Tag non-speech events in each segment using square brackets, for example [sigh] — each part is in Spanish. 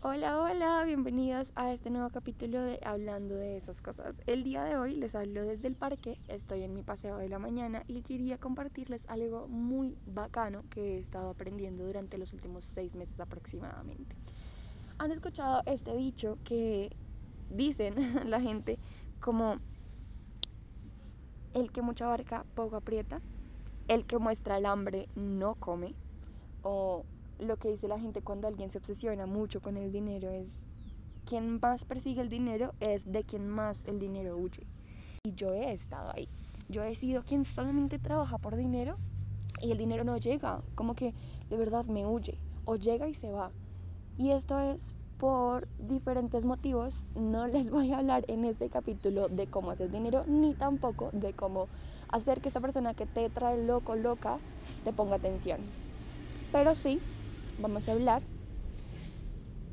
Hola, hola, bienvenidos a este nuevo capítulo de Hablando de esas cosas. El día de hoy les hablo desde el parque, estoy en mi paseo de la mañana y quería compartirles algo muy bacano que he estado aprendiendo durante los últimos seis meses aproximadamente. ¿Han escuchado este dicho que dicen [laughs] la gente como el que mucha barca poco aprieta, el que muestra el hambre no come o lo que dice la gente cuando alguien se obsesiona mucho con el dinero es quien más persigue el dinero es de quien más el dinero huye. Y yo he estado ahí. Yo he sido quien solamente trabaja por dinero y el dinero no llega. Como que de verdad me huye. O llega y se va. Y esto es por diferentes motivos. No les [laughs] voy a hablar en este capítulo de cómo hacer dinero, ni tampoco de cómo hacer que esta persona que te trae loco, loca, te ponga atención. Pero sí vamos a hablar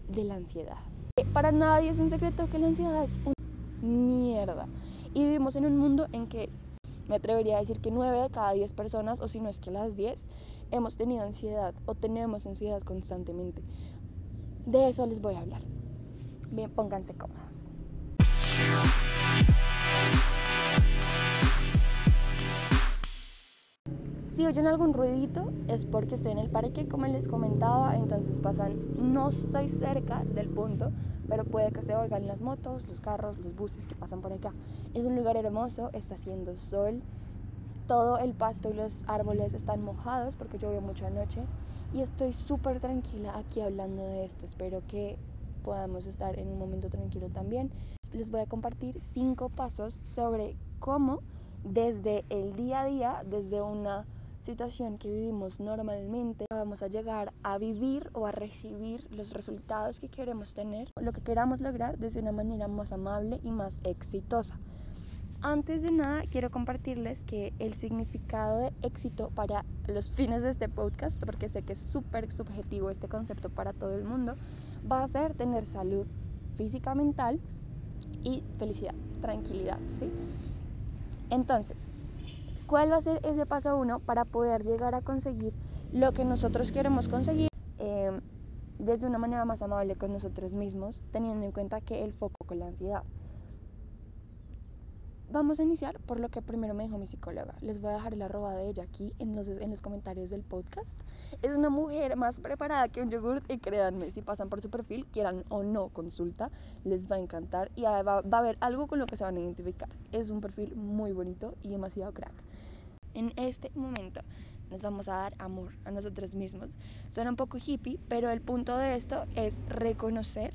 de la ansiedad. Para nadie es un secreto que la ansiedad es una mierda. Y vivimos en un mundo en que me atrevería a decir que 9 de cada 10 personas, o si no es que las 10, hemos tenido ansiedad o tenemos ansiedad constantemente. De eso les voy a hablar. Bien, pónganse cómodos. Si oyen algún ruidito es porque estoy en el parque, como les comentaba, entonces pasan, no estoy cerca del punto, pero puede que se oigan las motos, los carros, los buses que pasan por acá. Es un lugar hermoso, está haciendo sol, todo el pasto y los árboles están mojados porque llovió mucho anoche y estoy súper tranquila aquí hablando de esto. Espero que podamos estar en un momento tranquilo también. Les voy a compartir cinco pasos sobre cómo desde el día a día, desde una situación que vivimos normalmente, vamos a llegar a vivir o a recibir los resultados que queremos tener, lo que queramos lograr desde una manera más amable y más exitosa. Antes de nada, quiero compartirles que el significado de éxito para los fines de este podcast, porque sé que es súper subjetivo este concepto para todo el mundo, va a ser tener salud física, mental y felicidad, tranquilidad, ¿sí? Entonces, ¿Cuál va a ser ese paso uno para poder llegar a conseguir lo que nosotros queremos conseguir eh, desde una manera más amable con nosotros mismos, teniendo en cuenta que el foco con la ansiedad? Vamos a iniciar por lo que primero me dijo mi psicóloga. Les voy a dejar la arroba de ella aquí en los, en los comentarios del podcast. Es una mujer más preparada que un yogurt y créanme, si pasan por su perfil, quieran o no consulta, les va a encantar y va, va a haber algo con lo que se van a identificar. Es un perfil muy bonito y demasiado crack. En este momento nos vamos a dar amor a nosotros mismos. Suena un poco hippie, pero el punto de esto es reconocer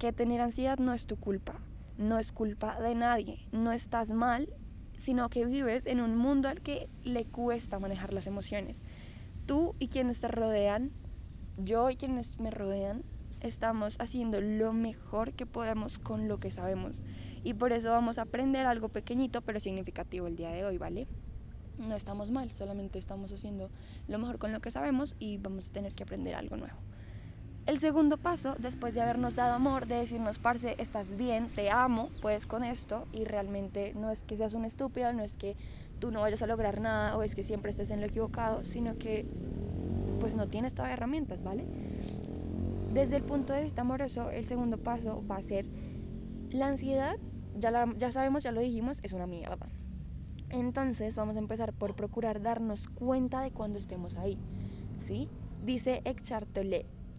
que tener ansiedad no es tu culpa, no es culpa de nadie, no estás mal, sino que vives en un mundo al que le cuesta manejar las emociones. Tú y quienes te rodean, yo y quienes me rodean, estamos haciendo lo mejor que podemos con lo que sabemos. Y por eso vamos a aprender algo pequeñito pero significativo el día de hoy, ¿vale? No estamos mal, solamente estamos haciendo lo mejor con lo que sabemos y vamos a tener que aprender algo nuevo. El segundo paso, después de habernos dado amor, de decirnos, parce, estás bien, te amo, pues con esto, y realmente no es que seas un estúpido, no es que tú no vayas a lograr nada o es que siempre estés en lo equivocado, sino que pues no tienes todas herramientas, ¿vale? Desde el punto de vista amoroso, el segundo paso va a ser la ansiedad, ya, ya sabemos, ya lo dijimos, es una mierda entonces vamos a empezar por procurar darnos cuenta de cuando estemos ahí. ¿sí? Dice Eckhart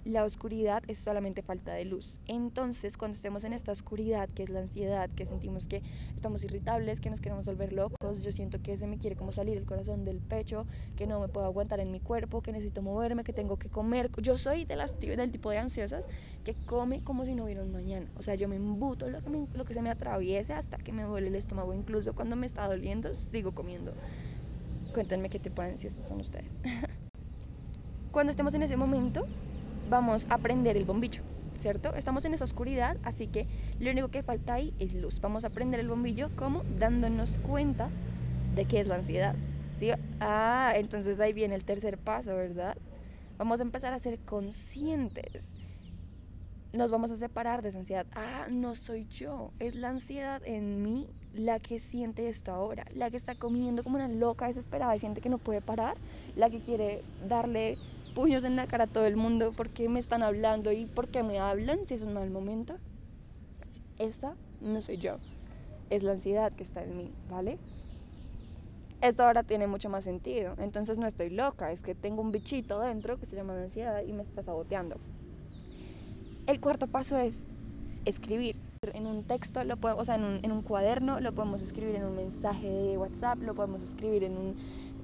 la oscuridad es solamente falta de luz. Entonces, cuando estemos en esta oscuridad, que es la ansiedad, que sentimos que estamos irritables, que nos queremos volver locos, yo siento que se me quiere como salir el corazón del pecho, que no me puedo aguantar en mi cuerpo, que necesito moverme, que tengo que comer. Yo soy de las, del tipo de ansiosas que come como si no hubiera un mañana. O sea, yo me embuto lo que, lo que se me atraviese hasta que me duele el estómago. Incluso cuando me está doliendo, sigo comiendo. Cuéntenme qué tipo de ansiosos son ustedes. [laughs] cuando estemos en ese momento, vamos a prender el bombillo, ¿cierto? Estamos en esa oscuridad, así que lo único que falta ahí es luz. Vamos a prender el bombillo como dándonos cuenta de qué es la ansiedad. ¿sí? Ah, entonces ahí viene el tercer paso, ¿verdad? Vamos a empezar a ser conscientes. Nos vamos a separar de esa ansiedad. Ah, no soy yo, es la ansiedad en mí la que siente esto ahora, la que está comiendo como una loca desesperada y siente que no puede parar, la que quiere darle puños en la cara a todo el mundo porque me están hablando y porque me hablan si es un mal momento. Esa no soy yo. Es la ansiedad que está en mí, ¿vale? Esto ahora tiene mucho más sentido. Entonces no estoy loca, es que tengo un bichito dentro que se llama ansiedad y me está saboteando. El cuarto paso es escribir. En un texto, lo podemos, o sea, en un, en un cuaderno, lo podemos escribir en un mensaje de WhatsApp, lo podemos escribir en un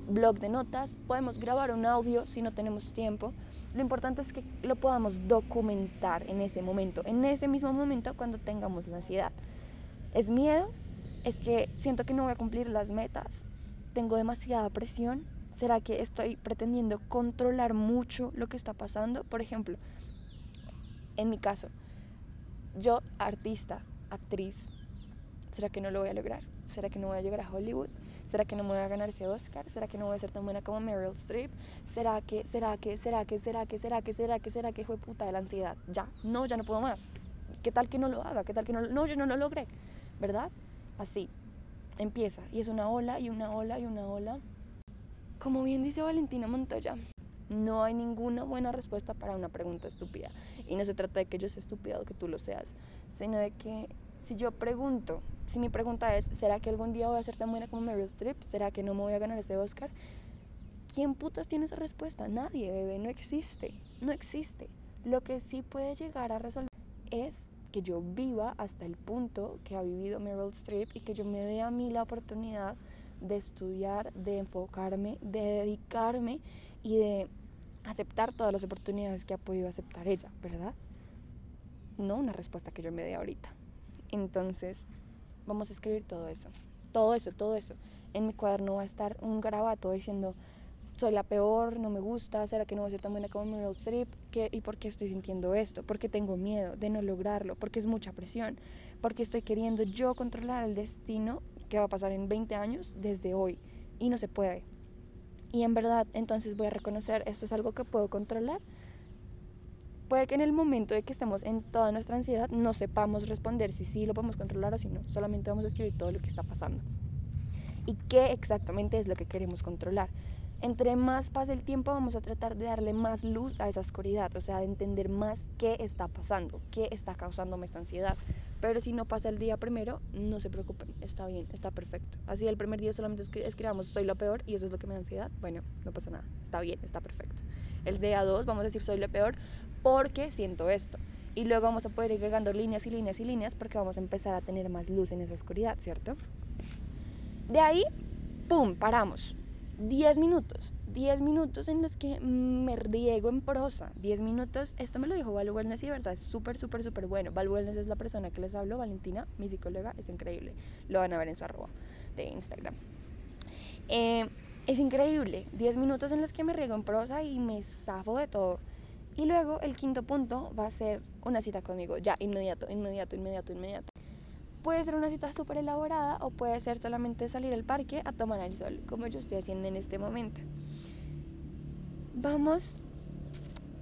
blog de notas, podemos grabar un audio si no tenemos tiempo. Lo importante es que lo podamos documentar en ese momento, en ese mismo momento cuando tengamos la ansiedad. ¿Es miedo? ¿Es que siento que no voy a cumplir las metas? ¿Tengo demasiada presión? ¿Será que estoy pretendiendo controlar mucho lo que está pasando? Por ejemplo, en mi caso, yo artista, actriz, ¿será que no lo voy a lograr? ¿Será que no voy a llegar a Hollywood? ¿Será que no me voy a ganar ese Oscar? ¿Será que no voy a ser tan buena como Meryl Streep? ¿Será que, será que, será que, será que, será que, será que, será que, hijo de puta de la ansiedad? Ya, no, ya no puedo más. ¿Qué tal que no lo haga? ¿Qué tal que no No, yo no lo logré, ¿verdad? Así, empieza. Y es una ola y una ola y una ola. Como bien dice Valentina Montoya, no hay ninguna buena respuesta para una pregunta estúpida. Y no se trata de que yo sea estúpida o que tú lo seas, sino de que si yo pregunto, si mi pregunta es, ¿será que algún día voy a ser tan buena como Meryl Streep? ¿Será que no me voy a ganar ese Oscar? ¿Quién putas tiene esa respuesta? Nadie, bebé, no existe, no existe. Lo que sí puede llegar a resolver es que yo viva hasta el punto que ha vivido Meryl Streep y que yo me dé a mí la oportunidad de estudiar, de enfocarme, de dedicarme y de aceptar todas las oportunidades que ha podido aceptar ella, ¿verdad? No una respuesta que yo me dé ahorita. Entonces, vamos a escribir todo eso. Todo eso, todo eso. En mi cuaderno va a estar un garabato diciendo, soy la peor, no me gusta, ¿será que no voy a ser tan buena como Meryl Streep? ¿Qué, ¿Y por qué estoy sintiendo esto? Porque tengo miedo de no lograrlo, porque es mucha presión, porque estoy queriendo yo controlar el destino que va a pasar en 20 años desde hoy y no se puede. Y en verdad, entonces voy a reconocer, esto es algo que puedo controlar. Puede que en el momento de que estemos en toda nuestra ansiedad no sepamos responder si sí lo podemos controlar o si no. Solamente vamos a escribir todo lo que está pasando. ¿Y qué exactamente es lo que queremos controlar? Entre más pase el tiempo vamos a tratar de darle más luz a esa oscuridad, o sea, de entender más qué está pasando, qué está causándome esta ansiedad. Pero si no pasa el día primero, no se preocupen, está bien, está perfecto. Así el primer día solamente escribamos soy lo peor y eso es lo que me da ansiedad, bueno, no pasa nada, está bien, está perfecto. El día 2 vamos a decir soy lo peor porque siento esto. Y luego vamos a poder ir agregando líneas y líneas y líneas porque vamos a empezar a tener más luz en esa oscuridad, ¿cierto? De ahí, ¡pum!, paramos. 10 minutos. 10 minutos en los que me riego en prosa. 10 minutos, esto me lo dijo Val Wellness y de verdad es súper, súper, súper bueno. Val Wellness es la persona que les hablo, Valentina, mi psicóloga, es increíble. Lo van a ver en su arroba de Instagram. Eh, es increíble. 10 minutos en los que me riego en prosa y me zafo de todo. Y luego el quinto punto va a ser una cita conmigo, ya, inmediato, inmediato, inmediato, inmediato. Puede ser una cita súper elaborada o puede ser solamente salir al parque a tomar el sol, como yo estoy haciendo en este momento vamos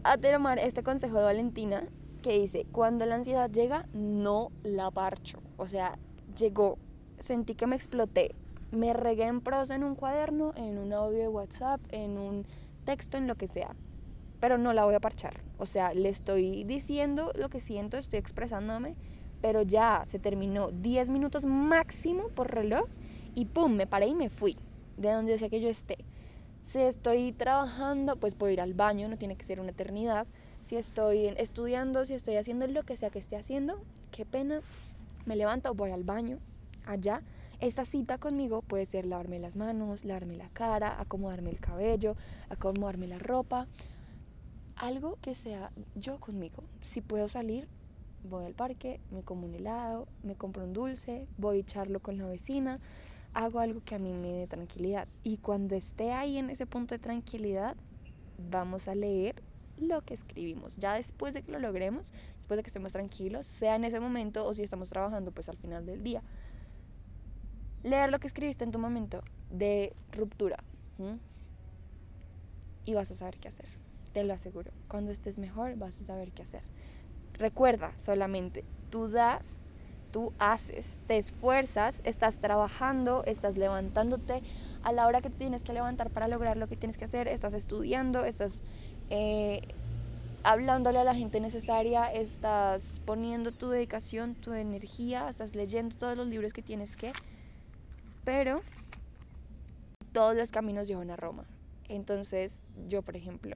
a tomar este consejo de Valentina que dice, cuando la ansiedad llega, no la parcho. O sea, llegó, sentí que me exploté. Me regué en prosa en un cuaderno, en un audio de WhatsApp, en un texto, en lo que sea. Pero no la voy a parchar. O sea, le estoy diciendo lo que siento, estoy expresándome, pero ya se terminó 10 minutos máximo por reloj y pum, me paré y me fui de donde sea que yo esté. Si estoy trabajando, pues puedo ir al baño, no tiene que ser una eternidad. Si estoy estudiando, si estoy haciendo lo que sea que esté haciendo, qué pena, me levanto, voy al baño, allá. Esta cita conmigo puede ser lavarme las manos, lavarme la cara, acomodarme el cabello, acomodarme la ropa. Algo que sea yo conmigo. Si puedo salir, voy al parque, me como un helado, me compro un dulce, voy a echarlo con la vecina, hago algo que a mí me dé tranquilidad. Y cuando esté ahí en ese punto de tranquilidad, vamos a leer lo que escribimos. Ya después de que lo logremos, después de que estemos tranquilos, sea en ese momento o si estamos trabajando, pues al final del día. Leer lo que escribiste en tu momento de ruptura. Y vas a saber qué hacer. Te lo aseguro. Cuando estés mejor, vas a saber qué hacer. Recuerda solamente, tú das tú haces, te esfuerzas, estás trabajando, estás levantándote a la hora que te tienes que levantar para lograr lo que tienes que hacer, estás estudiando, estás eh, hablándole a la gente necesaria, estás poniendo tu dedicación, tu energía, estás leyendo todos los libros que tienes que, pero todos los caminos llevan a Roma. Entonces, yo, por ejemplo,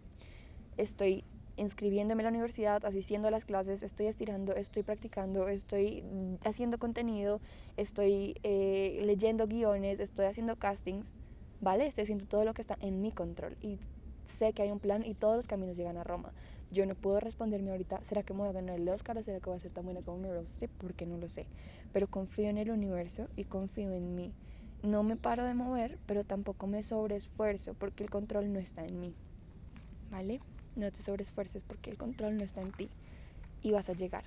estoy inscribiéndome a la universidad, asistiendo a las clases, estoy estirando, estoy practicando, estoy haciendo contenido, estoy eh, leyendo guiones, estoy haciendo castings, ¿vale? Estoy haciendo todo lo que está en mi control y sé que hay un plan y todos los caminos llegan a Roma. Yo no puedo responderme ahorita, ¿será que me voy a ganar el Oscar o será que voy a ser tan buena como Meryl Streep? Porque no lo sé. Pero confío en el universo y confío en mí. No me paro de mover, pero tampoco me sobreesfuerzo porque el control no está en mí. ¿Vale? No te sobreesfuerces porque el control no está en ti y vas a llegar.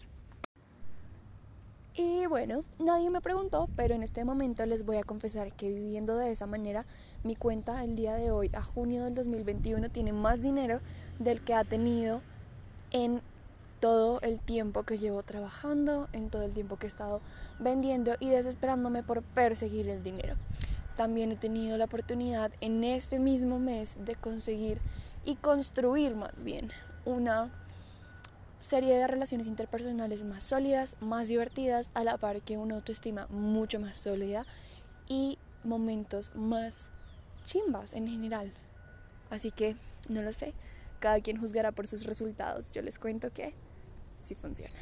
Y bueno, nadie me preguntó, pero en este momento les voy a confesar que viviendo de esa manera, mi cuenta el día de hoy, a junio del 2021, tiene más dinero del que ha tenido en todo el tiempo que llevo trabajando, en todo el tiempo que he estado vendiendo y desesperándome por perseguir el dinero. También he tenido la oportunidad en este mismo mes de conseguir y construir más bien una serie de relaciones interpersonales más sólidas, más divertidas, a la par que una autoestima mucho más sólida y momentos más chimbas en general. Así que no lo sé, cada quien juzgará por sus resultados. Yo les cuento que sí funciona.